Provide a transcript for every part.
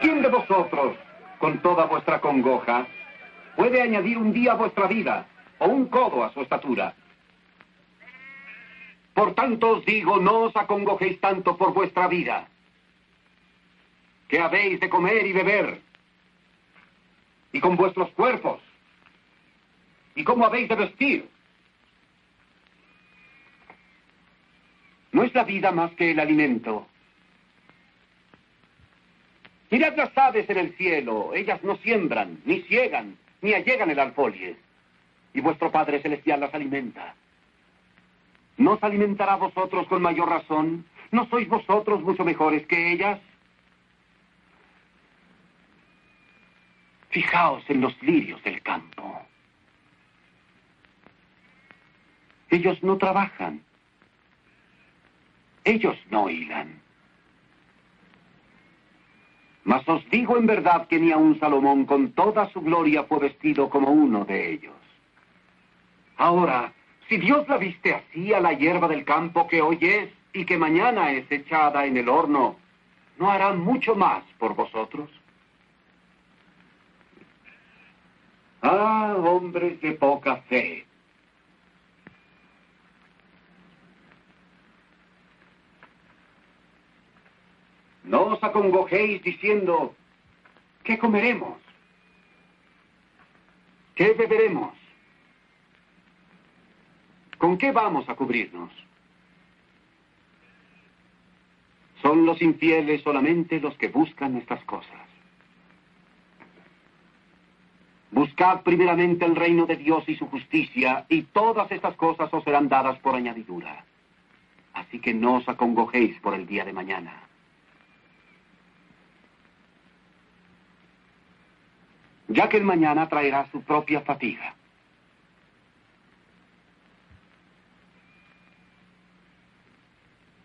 ¿Quién de vosotros, con toda vuestra congoja, puede añadir un día a vuestra vida o un codo a su estatura? Por tanto os digo, no os acongojéis tanto por vuestra vida, que habéis de comer y beber, y con vuestros cuerpos, y cómo habéis de vestir. ¿No es la vida más que el alimento? Mirad las aves en el cielo, ellas no siembran, ni ciegan, ni allegan el alfolie, y vuestro Padre Celestial las alimenta. ¿No os alimentará vosotros con mayor razón? ¿No sois vosotros mucho mejores que ellas? Fijaos en los lirios del campo. Ellos no trabajan. Ellos no hilan. Mas os digo en verdad que ni aun Salomón con toda su gloria fue vestido como uno de ellos. Ahora, si Dios la viste así a la hierba del campo que hoy es y que mañana es echada en el horno, ¿no hará mucho más por vosotros? Ah, hombres de poca fe. No os acongojéis diciendo, ¿qué comeremos? ¿Qué beberemos? ¿Con qué vamos a cubrirnos? Son los infieles solamente los que buscan estas cosas. Buscad primeramente el reino de Dios y su justicia, y todas estas cosas os serán dadas por añadidura. Así que no os acongojéis por el día de mañana. Ya que el mañana traerá su propia fatiga.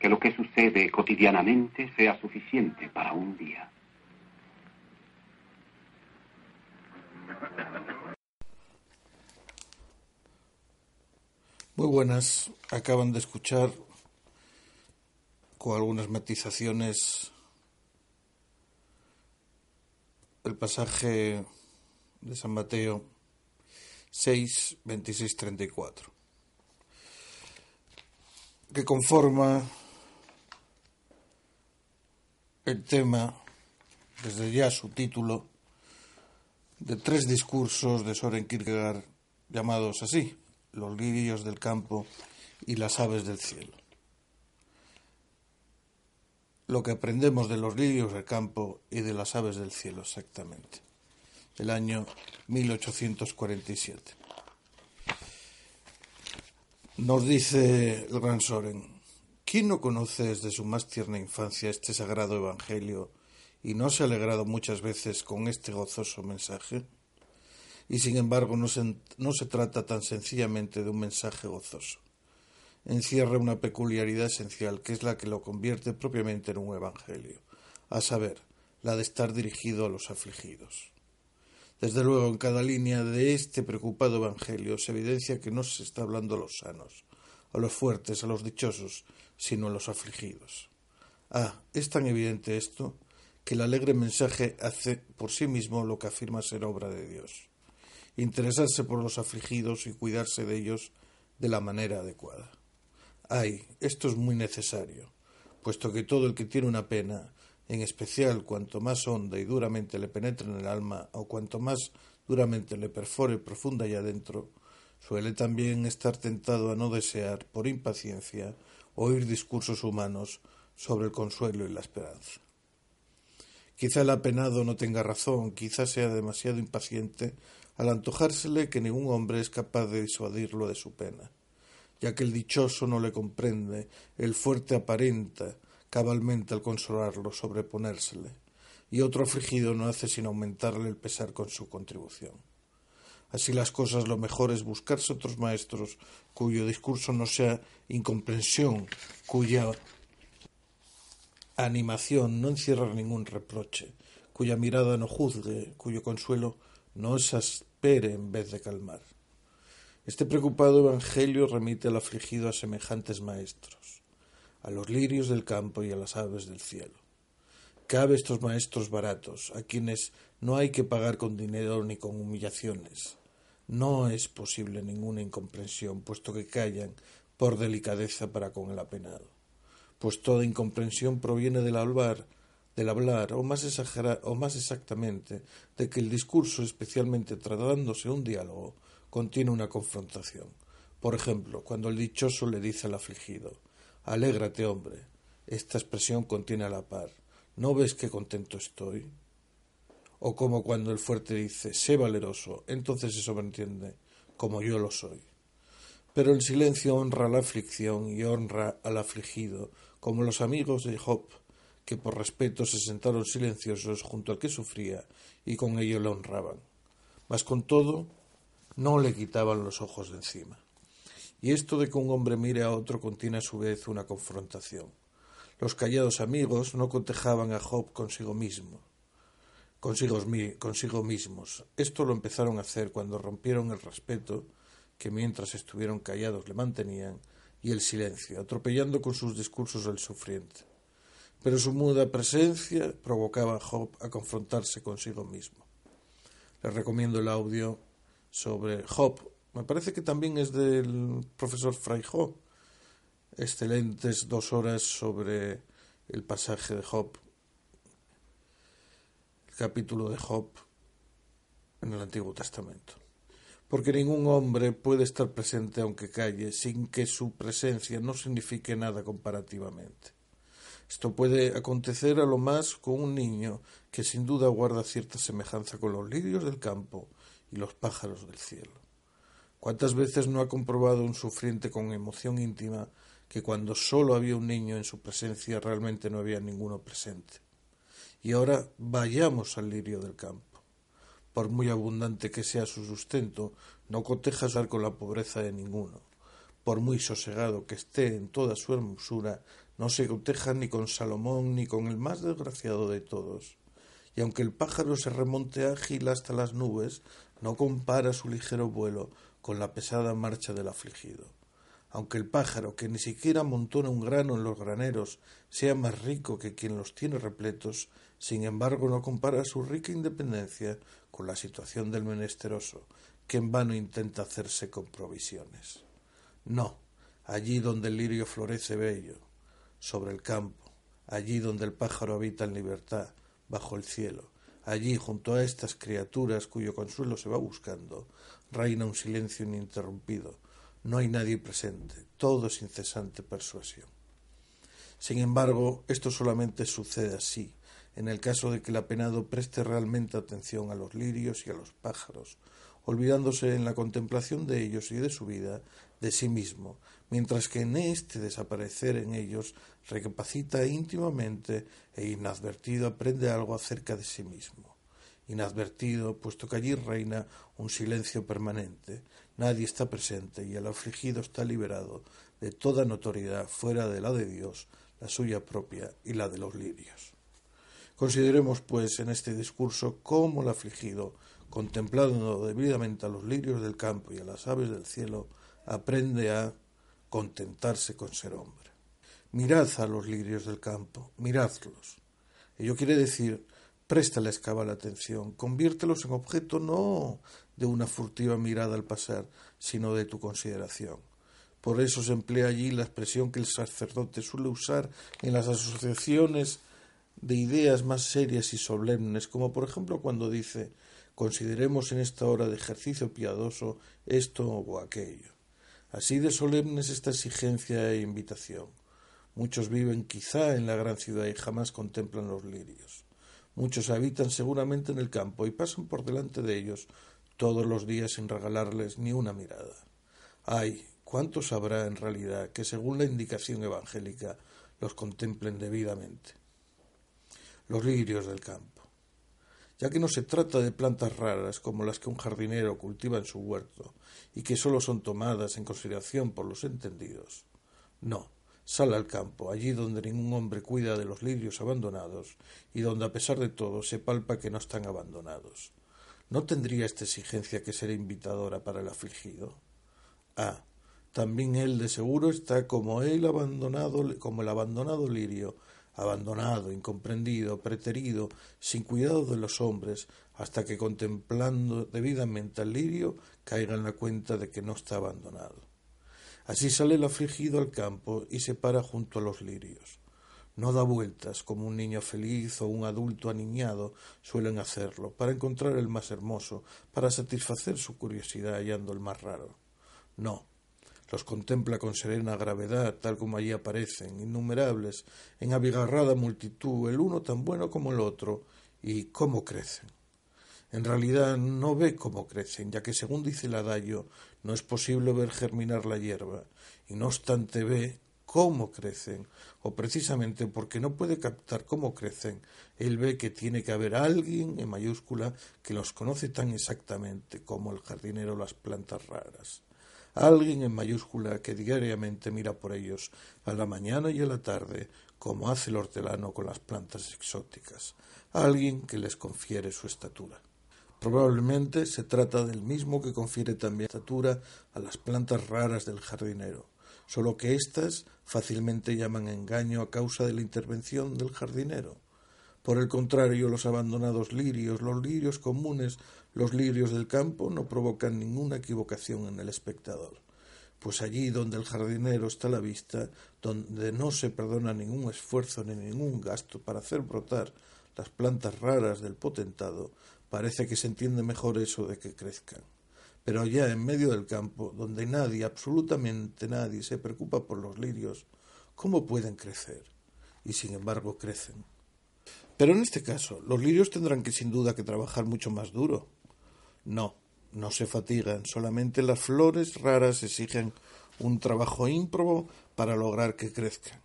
que lo que sucede cotidianamente sea suficiente para un día. Muy buenas, acaban de escuchar con algunas matizaciones el pasaje de San Mateo 6, 26, 34, que conforma el tema, desde ya su título, de tres discursos de Soren Kierkegaard llamados así, Los lirios del campo y las aves del cielo. Lo que aprendemos de los lirios del campo y de las aves del cielo exactamente, el año 1847. Nos dice el gran Soren, ¿Quién no conoce desde su más tierna infancia este sagrado Evangelio y no se ha alegrado muchas veces con este gozoso mensaje? Y sin embargo no se, no se trata tan sencillamente de un mensaje gozoso. Encierra una peculiaridad esencial que es la que lo convierte propiamente en un Evangelio, a saber, la de estar dirigido a los afligidos. Desde luego, en cada línea de este preocupado Evangelio se evidencia que no se está hablando a los sanos, a los fuertes, a los dichosos, sino a los afligidos. Ah, es tan evidente esto que el alegre mensaje hace por sí mismo lo que afirma ser obra de Dios. Interesarse por los afligidos y cuidarse de ellos de la manera adecuada. Ay, esto es muy necesario, puesto que todo el que tiene una pena, en especial cuanto más honda y duramente le penetre en el alma, o cuanto más duramente le perfore profunda y adentro, suele también estar tentado a no desear, por impaciencia, oír discursos humanos sobre el consuelo y la esperanza. Quizá el apenado no tenga razón, quizá sea demasiado impaciente al antojársele que ningún hombre es capaz de disuadirlo de su pena, ya que el dichoso no le comprende, el fuerte aparenta cabalmente al consolarlo sobreponérsele, y otro afligido no hace sino aumentarle el pesar con su contribución. Así las cosas, lo mejor es buscarse otros maestros cuyo discurso no sea incomprensión, cuya animación no encierra ningún reproche, cuya mirada no juzgue, cuyo consuelo no exaspere en vez de calmar. Este preocupado evangelio remite al afligido a semejantes maestros, a los lirios del campo y a las aves del cielo. Cabe estos maestros baratos, a quienes no hay que pagar con dinero ni con humillaciones. No es posible ninguna incomprensión, puesto que callan por delicadeza para con el apenado. Pues toda incomprensión proviene del hablar, del hablar, o más, o más exactamente, de que el discurso, especialmente tratándose un diálogo, contiene una confrontación. Por ejemplo, cuando el dichoso le dice al afligido Alégrate, hombre. Esta expresión contiene a la par ¿No ves qué contento estoy? O como cuando el fuerte dice Sé valeroso, entonces se sobreentiende como yo lo soy. Pero el silencio honra la aflicción y honra al afligido, como los amigos de Job, que por respeto se sentaron silenciosos junto al que sufría y con ello le honraban. Mas con todo, no le quitaban los ojos de encima. Y esto de que un hombre mire a otro contiene a su vez una confrontación. Los callados amigos no cotejaban a Job consigo mismo, consigo, mismos. Esto lo empezaron a hacer cuando rompieron el respeto que mientras estuvieron callados le mantenían y el silencio, atropellando con sus discursos al sufriente. Pero su muda presencia provocaba a Job a confrontarse consigo mismo. Les recomiendo el audio sobre Job. Me parece que también es del profesor Job. Excelentes dos horas sobre el pasaje de Job, el capítulo de Job en el Antiguo Testamento. Porque ningún hombre puede estar presente aunque calle sin que su presencia no signifique nada comparativamente. Esto puede acontecer a lo más con un niño que sin duda guarda cierta semejanza con los lirios del campo y los pájaros del cielo. ¿Cuántas veces no ha comprobado un sufriente con emoción íntima que cuando solo había un niño en su presencia realmente no había ninguno presente? Y ahora vayamos al lirio del campo. Por muy abundante que sea su sustento, no coteja con la pobreza de ninguno. Por muy sosegado que esté en toda su hermosura, no se coteja ni con Salomón ni con el más desgraciado de todos. Y aunque el pájaro se remonte ágil hasta las nubes, no compara su ligero vuelo con la pesada marcha del afligido. Aunque el pájaro, que ni siquiera amontona un grano en los graneros, sea más rico que quien los tiene repletos, sin embargo no compara su rica independencia con la situación del menesteroso, que en vano intenta hacerse con provisiones. No, allí donde el lirio florece bello, sobre el campo, allí donde el pájaro habita en libertad, bajo el cielo, allí junto a estas criaturas cuyo consuelo se va buscando, reina un silencio ininterrumpido, no hay nadie presente, todo es incesante persuasión. Sin embargo, esto solamente sucede así, en el caso de que el apenado preste realmente atención a los lirios y a los pájaros, olvidándose en la contemplación de ellos y de su vida de sí mismo, mientras que en este desaparecer en ellos recapacita íntimamente e inadvertido aprende algo acerca de sí mismo. Inadvertido, puesto que allí reina un silencio permanente, nadie está presente y el afligido está liberado de toda notoriedad fuera de la de Dios, la suya propia y la de los lirios. Consideremos, pues, en este discurso cómo el afligido contemplando debidamente a los lirios del campo y a las aves del cielo, aprende a contentarse con ser hombre. Mirad a los lirios del campo, miradlos. Ello quiere decir, préstales cabal atención, conviértelos en objeto no de una furtiva mirada al pasar, sino de tu consideración. Por eso se emplea allí la expresión que el sacerdote suele usar en las asociaciones de ideas más serias y solemnes, como por ejemplo cuando dice consideremos en esta hora de ejercicio piadoso esto o aquello. Así de solemne es esta exigencia e invitación. Muchos viven quizá en la gran ciudad y jamás contemplan los lirios. Muchos habitan seguramente en el campo y pasan por delante de ellos todos los días sin regalarles ni una mirada. Ay, cuántos habrá en realidad que según la indicación evangélica los contemplen debidamente. Los lirios del campo ya que no se trata de plantas raras como las que un jardinero cultiva en su huerto y que sólo son tomadas en consideración por los entendidos. No, sal al campo, allí donde ningún hombre cuida de los lirios abandonados y donde a pesar de todo se palpa que no están abandonados. ¿No tendría esta exigencia que ser invitadora para el afligido? Ah, también él de seguro está como él abandonado, como el abandonado lirio, abandonado, incomprendido, preterido, sin cuidado de los hombres, hasta que contemplando debidamente al lirio caiga en la cuenta de que no está abandonado. Así sale el afligido al campo y se para junto a los lirios. No da vueltas como un niño feliz o un adulto aniñado suelen hacerlo, para encontrar el más hermoso, para satisfacer su curiosidad hallando el más raro. No, los contempla con serena gravedad, tal como allí aparecen, innumerables, en abigarrada multitud, el uno tan bueno como el otro, y cómo crecen. En realidad no ve cómo crecen, ya que según dice el adagio, no es posible ver germinar la hierba, y no obstante ve cómo crecen, o precisamente porque no puede captar cómo crecen, él ve que tiene que haber alguien en mayúscula que los conoce tan exactamente como el jardinero las plantas raras. Alguien en mayúscula que diariamente mira por ellos a la mañana y a la tarde, como hace el hortelano con las plantas exóticas. Alguien que les confiere su estatura. Probablemente se trata del mismo que confiere también estatura a las plantas raras del jardinero solo que éstas fácilmente llaman engaño a causa de la intervención del jardinero. Por el contrario, los abandonados lirios, los lirios comunes, los lirios del campo, no provocan ninguna equivocación en el espectador, pues allí donde el jardinero está a la vista, donde no se perdona ningún esfuerzo ni ningún gasto para hacer brotar las plantas raras del potentado, parece que se entiende mejor eso de que crezcan pero allá en medio del campo, donde nadie, absolutamente nadie, se preocupa por los lirios, ¿cómo pueden crecer? Y sin embargo crecen. Pero en este caso, los lirios tendrán que sin duda que trabajar mucho más duro. No, no se fatigan, solamente las flores raras exigen un trabajo ímprobo para lograr que crezcan.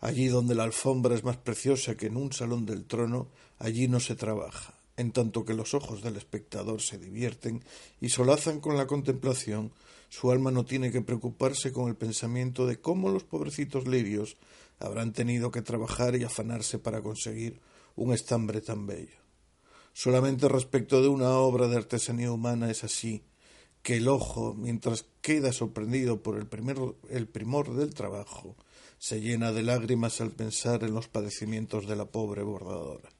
Allí donde la alfombra es más preciosa que en un salón del trono, allí no se trabaja, en tanto que los ojos del espectador se divierten y solazan con la contemplación, su alma no tiene que preocuparse con el pensamiento de cómo los pobrecitos lirios habrán tenido que trabajar y afanarse para conseguir un estambre tan bello. Solamente respecto de una obra de artesanía humana es así, que el ojo, mientras queda sorprendido por el, el primor del trabajo, se llena de lágrimas al pensar en los padecimientos de la pobre bordadora.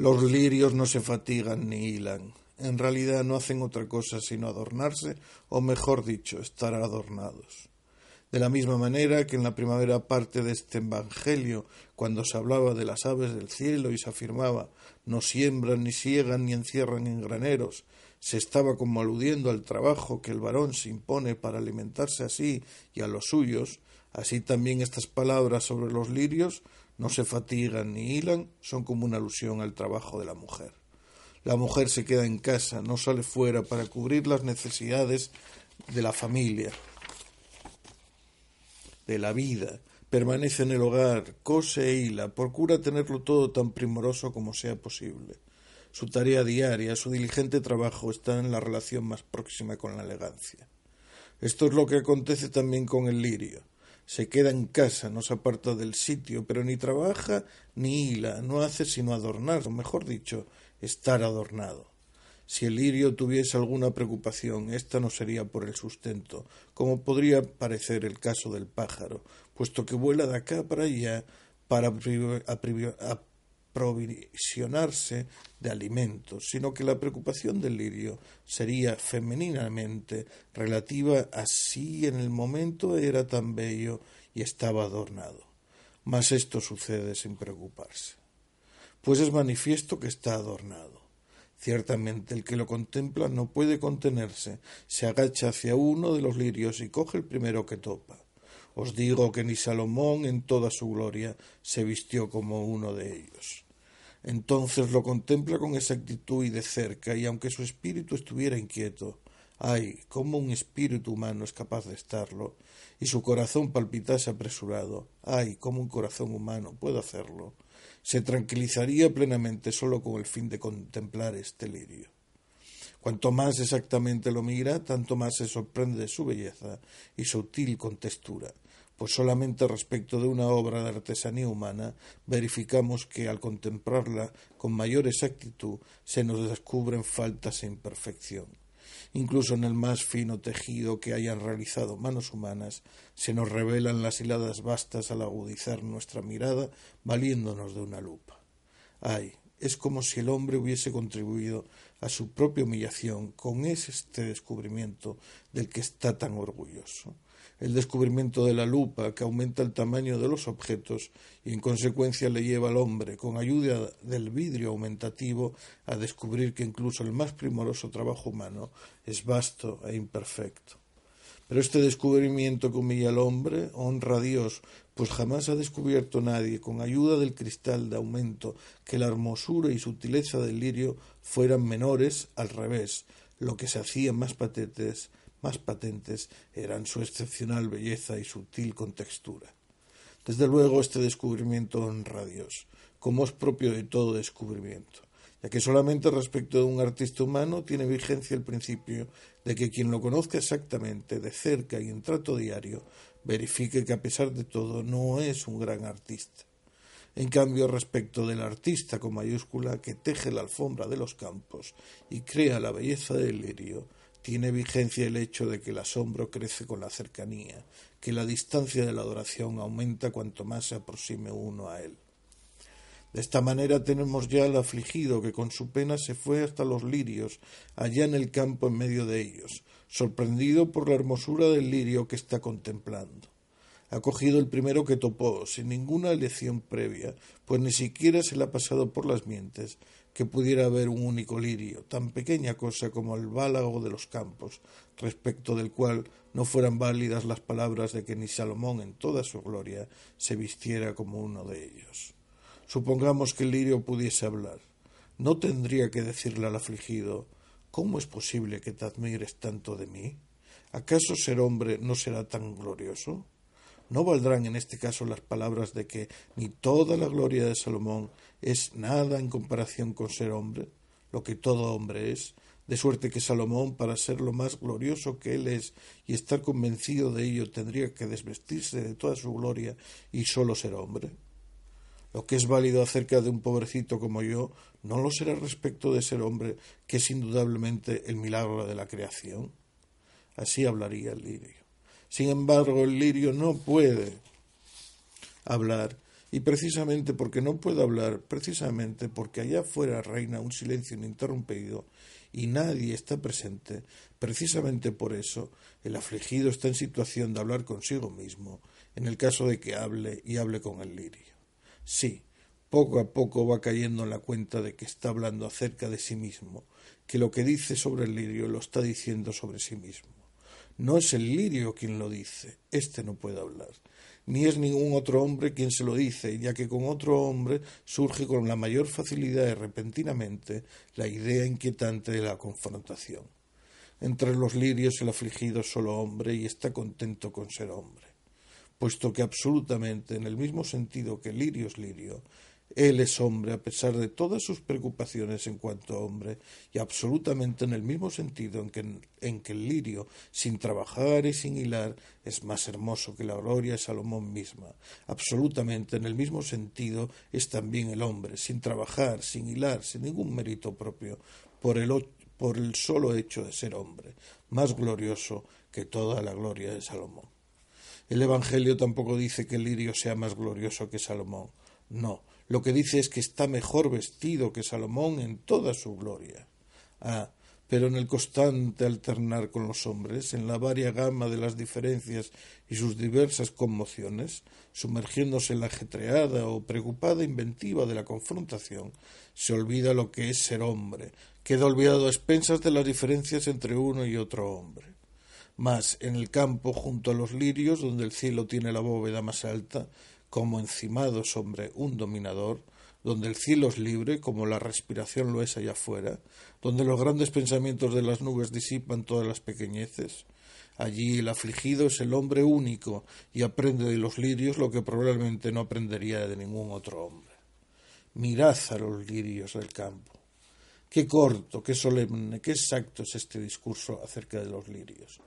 Los lirios no se fatigan ni hilan. En realidad no hacen otra cosa sino adornarse, o mejor dicho, estar adornados. De la misma manera que en la primera parte de este Evangelio, cuando se hablaba de las aves del cielo y se afirmaba no siembran, ni siegan, ni encierran en graneros, se estaba como aludiendo al trabajo que el varón se impone para alimentarse así y a los suyos, así también estas palabras sobre los lirios no se fatigan ni hilan, son como una alusión al trabajo de la mujer. La mujer se queda en casa, no sale fuera para cubrir las necesidades de la familia, de la vida, permanece en el hogar, cose e hila, procura tenerlo todo tan primoroso como sea posible. Su tarea diaria, su diligente trabajo está en la relación más próxima con la elegancia. Esto es lo que acontece también con el lirio se queda en casa, no se aparta del sitio, pero ni trabaja ni hila, no hace sino adornar, o mejor dicho, estar adornado. Si el lirio tuviese alguna preocupación, esta no sería por el sustento, como podría parecer el caso del pájaro, puesto que vuela de acá para allá para provisionarse de alimentos, sino que la preocupación del lirio sería femeninamente relativa a si en el momento era tan bello y estaba adornado. Mas esto sucede sin preocuparse, pues es manifiesto que está adornado. Ciertamente el que lo contempla no puede contenerse, se agacha hacia uno de los lirios y coge el primero que topa os digo que ni Salomón en toda su gloria se vistió como uno de ellos. Entonces lo contempla con exactitud y de cerca, y aunque su espíritu estuviera inquieto, ay, cómo un espíritu humano es capaz de estarlo, y su corazón palpitase apresurado, ay, cómo un corazón humano puede hacerlo, se tranquilizaría plenamente solo con el fin de contemplar este lirio. Cuanto más exactamente lo mira, tanto más se sorprende de su belleza y sutil contextura, pues solamente respecto de una obra de artesanía humana verificamos que al contemplarla con mayor exactitud se nos descubren faltas e imperfección. Incluso en el más fino tejido que hayan realizado manos humanas, se nos revelan las hiladas vastas al agudizar nuestra mirada, valiéndonos de una lupa. Ay, es como si el hombre hubiese contribuido a su propia humillación con este descubrimiento del que está tan orgulloso el descubrimiento de la lupa que aumenta el tamaño de los objetos y en consecuencia le lleva al hombre, con ayuda del vidrio aumentativo, a descubrir que incluso el más primoroso trabajo humano es vasto e imperfecto. Pero este descubrimiento que humilla al hombre honra a Dios, pues jamás ha descubierto nadie, con ayuda del cristal de aumento, que la hermosura y sutileza del lirio fueran menores, al revés, lo que se hacía más patentes más patentes eran su excepcional belleza y sutil contextura. Desde luego este descubrimiento honra a Dios, como es propio de todo descubrimiento, ya que solamente respecto de un artista humano tiene vigencia el principio de que quien lo conozca exactamente, de cerca y en trato diario, verifique que a pesar de todo no es un gran artista. En cambio, respecto del artista con mayúscula que teje la alfombra de los campos y crea la belleza del lirio, tiene vigencia el hecho de que el asombro crece con la cercanía, que la distancia de la adoración aumenta cuanto más se aproxime uno a él. De esta manera tenemos ya al afligido que con su pena se fue hasta los lirios, allá en el campo en medio de ellos, sorprendido por la hermosura del lirio que está contemplando. Ha cogido el primero que topó, sin ninguna elección previa, pues ni siquiera se le ha pasado por las mientes que pudiera haber un único lirio, tan pequeña cosa como el bálago de los campos, respecto del cual no fueran válidas las palabras de que ni Salomón en toda su gloria se vistiera como uno de ellos. Supongamos que el lirio pudiese hablar. ¿No tendría que decirle al afligido ¿Cómo es posible que te admires tanto de mí? ¿Acaso ser hombre no será tan glorioso? ¿No valdrán en este caso las palabras de que ni toda la gloria de Salomón es nada en comparación con ser hombre, lo que todo hombre es, de suerte que Salomón, para ser lo más glorioso que él es y estar convencido de ello, tendría que desvestirse de toda su gloria y sólo ser hombre. Lo que es válido acerca de un pobrecito como yo no lo será respecto de ser hombre, que es indudablemente el milagro de la creación. Así hablaría el lirio. Sin embargo, el lirio no puede hablar y precisamente porque no puedo hablar, precisamente porque allá afuera reina un silencio ininterrumpido y nadie está presente, precisamente por eso el afligido está en situación de hablar consigo mismo, en el caso de que hable y hable con el lirio. Sí, poco a poco va cayendo en la cuenta de que está hablando acerca de sí mismo, que lo que dice sobre el lirio lo está diciendo sobre sí mismo. No es el lirio quien lo dice, éste no puede hablar ni es ningún otro hombre quien se lo dice, ya que con otro hombre surge con la mayor facilidad y repentinamente la idea inquietante de la confrontación. Entre los lirios el afligido es solo hombre y está contento con ser hombre, puesto que absolutamente en el mismo sentido que lirio es lirio, él es hombre a pesar de todas sus preocupaciones en cuanto a hombre, y absolutamente en el mismo sentido en que, en que el lirio, sin trabajar y sin hilar, es más hermoso que la gloria de Salomón misma. Absolutamente en el mismo sentido es también el hombre, sin trabajar, sin hilar, sin ningún mérito propio, por el, por el solo hecho de ser hombre, más glorioso que toda la gloria de Salomón. El Evangelio tampoco dice que lirio sea más glorioso que Salomón. No, lo que dice es que está mejor vestido que Salomón en toda su gloria. Ah, pero en el constante alternar con los hombres, en la varia gama de las diferencias y sus diversas conmociones, sumergiéndose en la ajetreada o preocupada inventiva de la confrontación, se olvida lo que es ser hombre, queda olvidado a expensas de las diferencias entre uno y otro hombre. Mas en el campo, junto a los lirios, donde el cielo tiene la bóveda más alta, como encimado sobre un dominador, donde el cielo es libre, como la respiración lo es allá afuera, donde los grandes pensamientos de las nubes disipan todas las pequeñeces. Allí el afligido es el hombre único y aprende de los lirios lo que probablemente no aprendería de ningún otro hombre. Mirad a los lirios del campo. Qué corto, qué solemne, qué exacto es este discurso acerca de los lirios.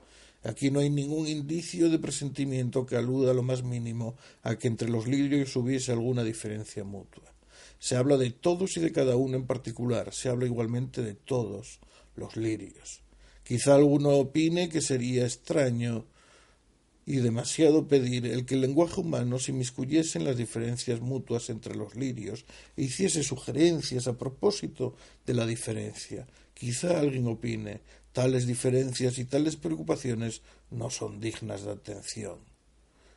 Aquí no hay ningún indicio de presentimiento que aluda a lo más mínimo a que entre los lirios hubiese alguna diferencia mutua. Se habla de todos y de cada uno en particular, se habla igualmente de todos los lirios. Quizá alguno opine que sería extraño y demasiado pedir el que el lenguaje humano se inmiscuyese en las diferencias mutuas entre los lirios e hiciese sugerencias a propósito de la diferencia. Quizá alguien opine tales diferencias y tales preocupaciones no son dignas de atención.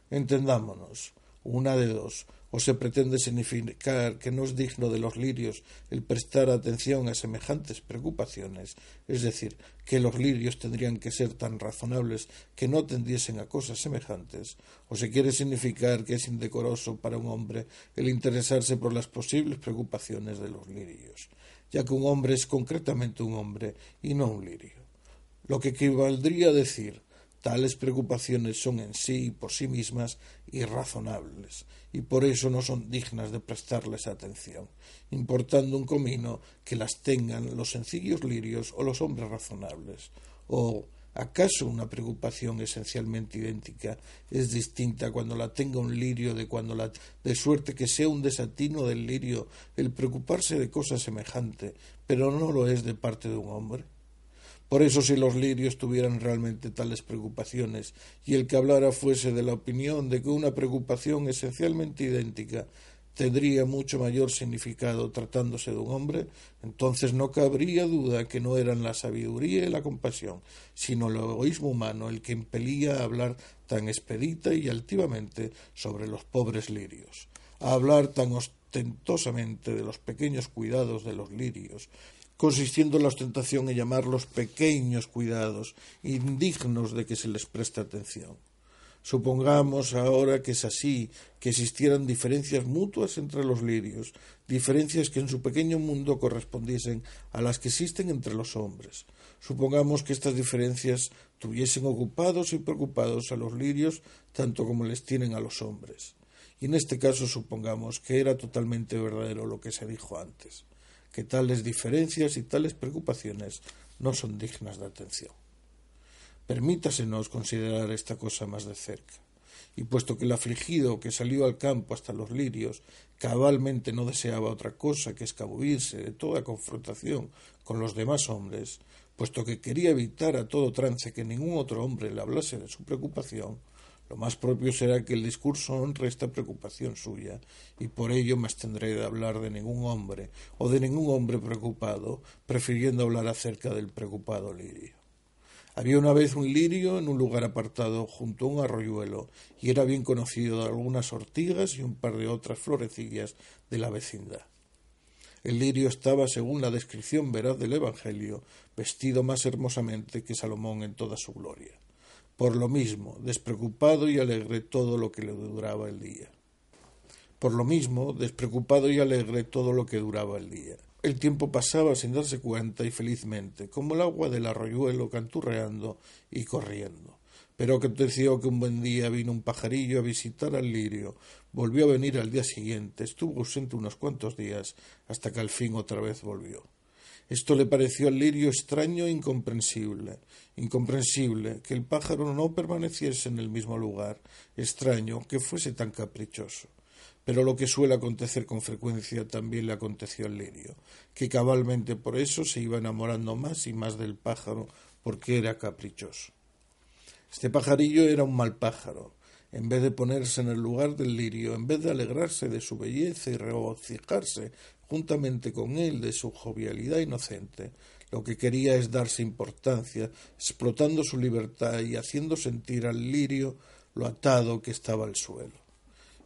Entendámonos, una de dos, o se pretende significar que no es digno de los lirios el prestar atención a semejantes preocupaciones, es decir, que los lirios tendrían que ser tan razonables que no tendiesen a cosas semejantes, o se quiere significar que es indecoroso para un hombre el interesarse por las posibles preocupaciones de los lirios, ya que un hombre es concretamente un hombre y no un lirio. Lo que equivaldría a decir Tales preocupaciones son en sí y por sí mismas irrazonables y por eso no son dignas de prestarles atención, importando un comino que las tengan los sencillos lirios o los hombres razonables. ¿O acaso una preocupación esencialmente idéntica es distinta cuando la tenga un lirio de cuando la de suerte que sea un desatino del lirio el preocuparse de cosa semejante, pero no lo es de parte de un hombre? Por eso si los lirios tuvieran realmente tales preocupaciones y el que hablara fuese de la opinión de que una preocupación esencialmente idéntica tendría mucho mayor significado tratándose de un hombre, entonces no cabría duda que no eran la sabiduría y la compasión, sino el egoísmo humano el que impelía a hablar tan expedita y altivamente sobre los pobres lirios, a hablar tan ostentosamente de los pequeños cuidados de los lirios, consistiendo en la ostentación en llamarlos pequeños cuidados, indignos de que se les preste atención. Supongamos ahora que es así, que existieran diferencias mutuas entre los lirios, diferencias que en su pequeño mundo correspondiesen a las que existen entre los hombres. Supongamos que estas diferencias tuviesen ocupados y preocupados a los lirios tanto como les tienen a los hombres. Y en este caso supongamos que era totalmente verdadero lo que se dijo antes que tales diferencias y tales preocupaciones no son dignas de atención. Permítasenos considerar esta cosa más de cerca. Y puesto que el afligido que salió al campo hasta los lirios cabalmente no deseaba otra cosa que escabullirse de toda confrontación con los demás hombres, puesto que quería evitar a todo trance que ningún otro hombre le hablase de su preocupación, lo más propio será que el discurso honre esta preocupación suya, y por ello me abstendré de hablar de ningún hombre o de ningún hombre preocupado, prefiriendo hablar acerca del preocupado lirio. Había una vez un lirio en un lugar apartado junto a un arroyuelo, y era bien conocido de algunas ortigas y un par de otras florecillas de la vecindad. El lirio estaba, según la descripción veraz del Evangelio, vestido más hermosamente que Salomón en toda su gloria por lo mismo, despreocupado y alegre todo lo que le duraba el día. Por lo mismo, despreocupado y alegre todo lo que duraba el día. El tiempo pasaba sin darse cuenta y felizmente, como el agua del arroyuelo canturreando y corriendo. Pero aconteció que un buen día vino un pajarillo a visitar al lirio, volvió a venir al día siguiente, estuvo ausente unos cuantos días, hasta que al fin otra vez volvió. Esto le pareció al lirio extraño e incomprensible, incomprensible que el pájaro no permaneciese en el mismo lugar, extraño que fuese tan caprichoso. Pero lo que suele acontecer con frecuencia también le aconteció al lirio, que cabalmente por eso se iba enamorando más y más del pájaro, porque era caprichoso. Este pajarillo era un mal pájaro. En vez de ponerse en el lugar del lirio, en vez de alegrarse de su belleza y regocijarse juntamente con él de su jovialidad inocente, lo que quería es darse importancia, explotando su libertad y haciendo sentir al lirio lo atado que estaba al suelo.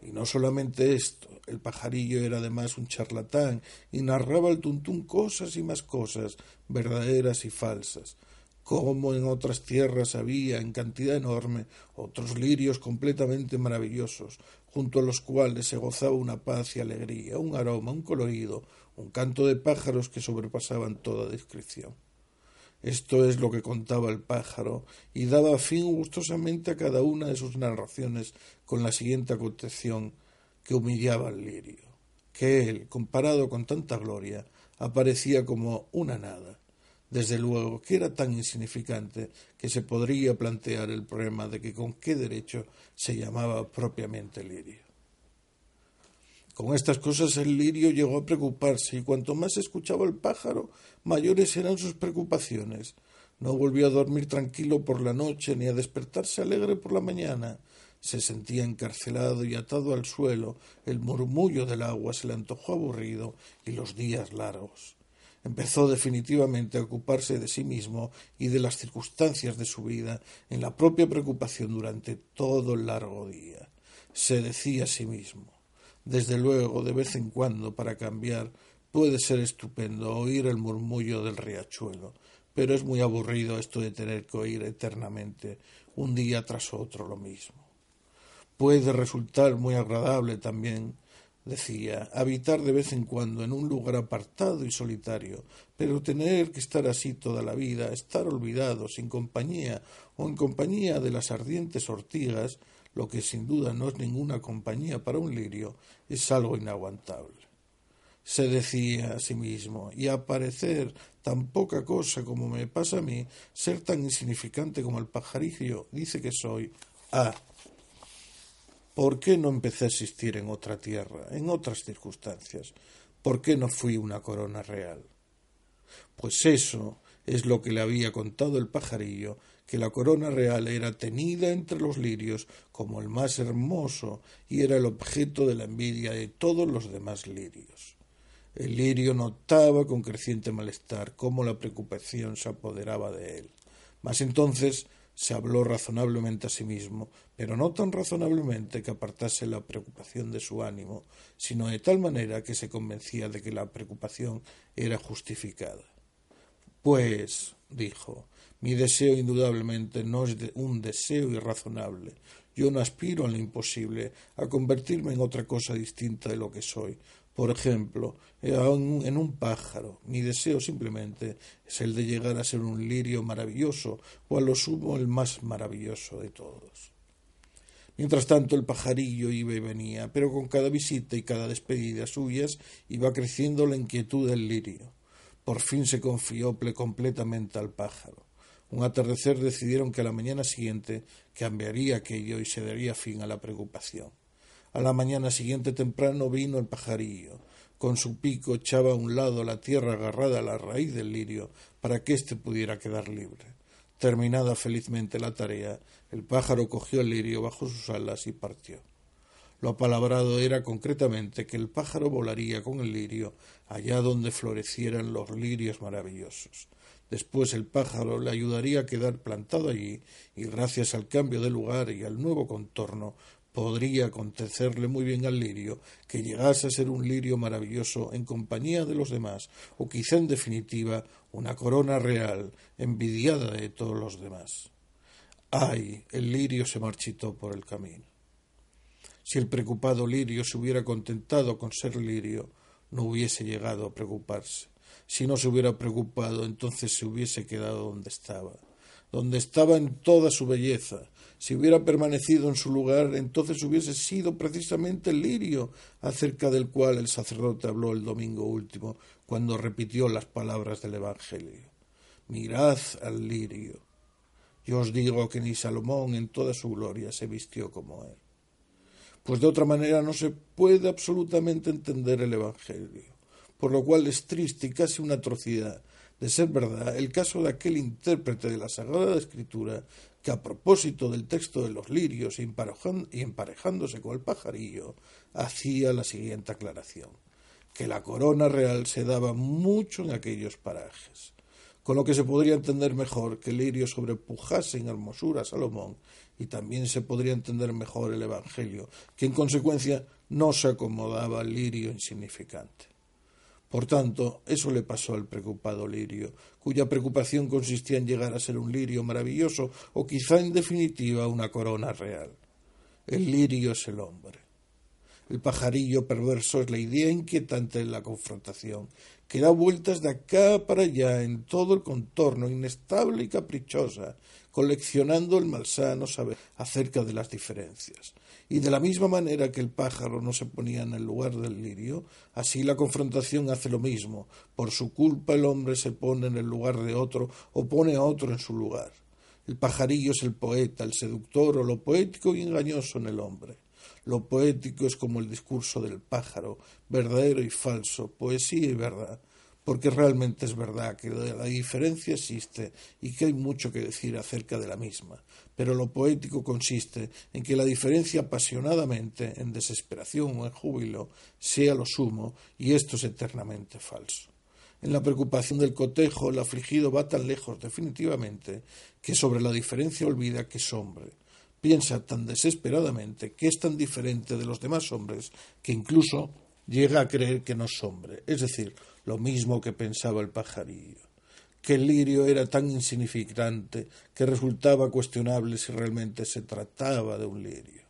Y no solamente esto, el pajarillo era además un charlatán y narraba al tuntún cosas y más cosas, verdaderas y falsas, como en otras tierras había en cantidad enorme otros lirios completamente maravillosos, junto a los cuales se gozaba una paz y alegría, un aroma, un colorido, un canto de pájaros que sobrepasaban toda descripción. Esto es lo que contaba el pájaro, y daba fin gustosamente a cada una de sus narraciones con la siguiente acotación que humillaba al lirio, que él, comparado con tanta gloria, aparecía como una nada, desde luego que era tan insignificante que se podría plantear el problema de que con qué derecho se llamaba propiamente lirio. Con estas cosas el lirio llegó a preocuparse y cuanto más escuchaba el pájaro, mayores eran sus preocupaciones. No volvió a dormir tranquilo por la noche ni a despertarse alegre por la mañana. Se sentía encarcelado y atado al suelo, el murmullo del agua se le antojó aburrido y los días largos. Empezó definitivamente a ocuparse de sí mismo y de las circunstancias de su vida en la propia preocupación durante todo el largo día. Se decía a sí mismo desde luego, de vez en cuando, para cambiar, puede ser estupendo oír el murmullo del riachuelo, pero es muy aburrido esto de tener que oír eternamente, un día tras otro, lo mismo. Puede resultar muy agradable también, decía, habitar de vez en cuando en un lugar apartado y solitario, pero tener que estar así toda la vida, estar olvidado, sin compañía, o en compañía de las ardientes ortigas, lo que sin duda no es ninguna compañía para un lirio, es algo inaguantable. Se decía a sí mismo, y a parecer tan poca cosa como me pasa a mí, ser tan insignificante como el pajarillo dice que soy, ah, ¿por qué no empecé a existir en otra tierra, en otras circunstancias? ¿Por qué no fui una corona real? Pues eso es lo que le había contado el pajarillo que la corona real era tenida entre los lirios como el más hermoso y era el objeto de la envidia de todos los demás lirios. El lirio notaba con creciente malestar cómo la preocupación se apoderaba de él. Mas entonces se habló razonablemente a sí mismo, pero no tan razonablemente que apartase la preocupación de su ánimo, sino de tal manera que se convencía de que la preocupación era justificada. Pues, dijo, mi deseo indudablemente no es un deseo irrazonable. Yo no aspiro a lo imposible, a convertirme en otra cosa distinta de lo que soy. Por ejemplo, en un pájaro. Mi deseo simplemente es el de llegar a ser un lirio maravilloso, o a lo sumo el más maravilloso de todos. Mientras tanto el pajarillo iba y venía, pero con cada visita y cada despedida suyas iba creciendo la inquietud del lirio. Por fin se confió completamente al pájaro. Un atardecer decidieron que a la mañana siguiente cambiaría aquello y se daría fin a la preocupación. A la mañana siguiente temprano vino el pajarillo. Con su pico echaba a un lado la tierra agarrada a la raíz del lirio para que éste pudiera quedar libre. Terminada felizmente la tarea, el pájaro cogió el lirio bajo sus alas y partió. Lo apalabrado era concretamente que el pájaro volaría con el lirio allá donde florecieran los lirios maravillosos. Después el pájaro le ayudaría a quedar plantado allí y gracias al cambio de lugar y al nuevo contorno podría acontecerle muy bien al lirio que llegase a ser un lirio maravilloso en compañía de los demás o quizá en definitiva una corona real envidiada de todos los demás. Ay, el lirio se marchitó por el camino. Si el preocupado lirio se hubiera contentado con ser lirio, no hubiese llegado a preocuparse. Si no se hubiera preocupado, entonces se hubiese quedado donde estaba, donde estaba en toda su belleza. Si hubiera permanecido en su lugar, entonces hubiese sido precisamente el lirio acerca del cual el sacerdote habló el domingo último, cuando repitió las palabras del Evangelio. Mirad al lirio. Yo os digo que ni Salomón en toda su gloria se vistió como él. Pues de otra manera no se puede absolutamente entender el Evangelio por lo cual es triste y casi una atrocidad, de ser verdad, el caso de aquel intérprete de la Sagrada Escritura que a propósito del texto de los lirios y emparejándose con el pajarillo, hacía la siguiente aclaración, que la corona real se daba mucho en aquellos parajes, con lo que se podría entender mejor que el lirio sobrepujase en hermosura a Salomón y también se podría entender mejor el Evangelio, que en consecuencia no se acomodaba al lirio insignificante. Por tanto, eso le pasó al preocupado lirio, cuya preocupación consistía en llegar a ser un lirio maravilloso o quizá en definitiva una corona real. El lirio es el hombre. El pajarillo perverso es la idea inquietante de la confrontación, que da vueltas de acá para allá en todo el contorno, inestable y caprichosa, coleccionando el malsano saber acerca de las diferencias. Y de la misma manera que el pájaro no se ponía en el lugar del lirio, así la confrontación hace lo mismo. Por su culpa el hombre se pone en el lugar de otro o pone a otro en su lugar. El pajarillo es el poeta, el seductor o lo poético y engañoso en el hombre. Lo poético es como el discurso del pájaro, verdadero y falso, poesía y verdad. porque realmente es verdad que la diferencia existe y que hay mucho que decir acerca de la misma, pero lo poético consiste en que la diferencia apasionadamente, en desesperación o en júbilo, sea lo sumo, y esto es eternamente falso. En la preocupación del cotejo, el afligido va tan lejos definitivamente que sobre la diferencia olvida que es hombre. Piensa tan desesperadamente que es tan diferente de los demás hombres que incluso llega a creer que no es hombre, es decir, lo mismo que pensaba el pajarillo, que el lirio era tan insignificante que resultaba cuestionable si realmente se trataba de un lirio.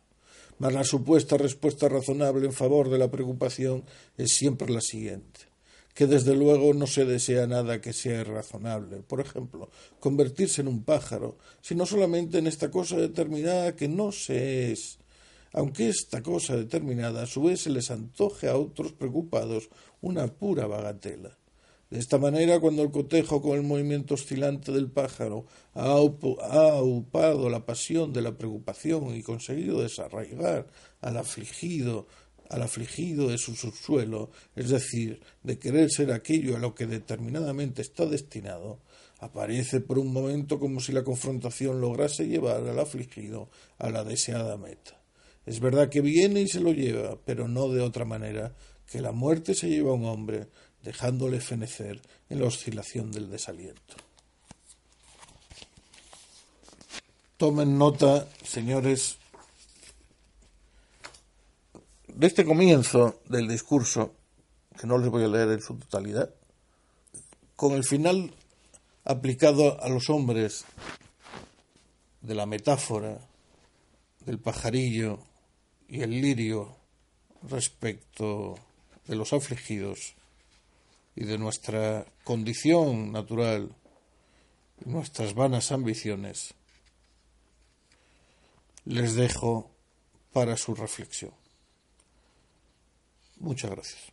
Mas la supuesta respuesta razonable en favor de la preocupación es siempre la siguiente que desde luego no se desea nada que sea irrazonable. Por ejemplo, convertirse en un pájaro, sino solamente en esta cosa determinada que no se es, aunque esta cosa determinada a su vez se les antoje a otros preocupados una pura bagatela. De esta manera, cuando el cotejo con el movimiento oscilante del pájaro ha aupado la pasión de la preocupación y conseguido desarraigar al afligido al afligido de su subsuelo, es decir, de querer ser aquello a lo que determinadamente está destinado, aparece por un momento como si la confrontación lograse llevar al afligido a la deseada meta. Es verdad que viene y se lo lleva, pero no de otra manera que la muerte se lleva a un hombre, dejándole fenecer en la oscilación del desaliento. Tomen nota, señores, de este comienzo del discurso, que no les voy a leer en su totalidad, con el final aplicado a los hombres de la metáfora del pajarillo y el lirio respecto de los afligidos y de nuestra condición natural y nuestras vanas ambiciones, les dejo para su reflexión. Muchas gracias.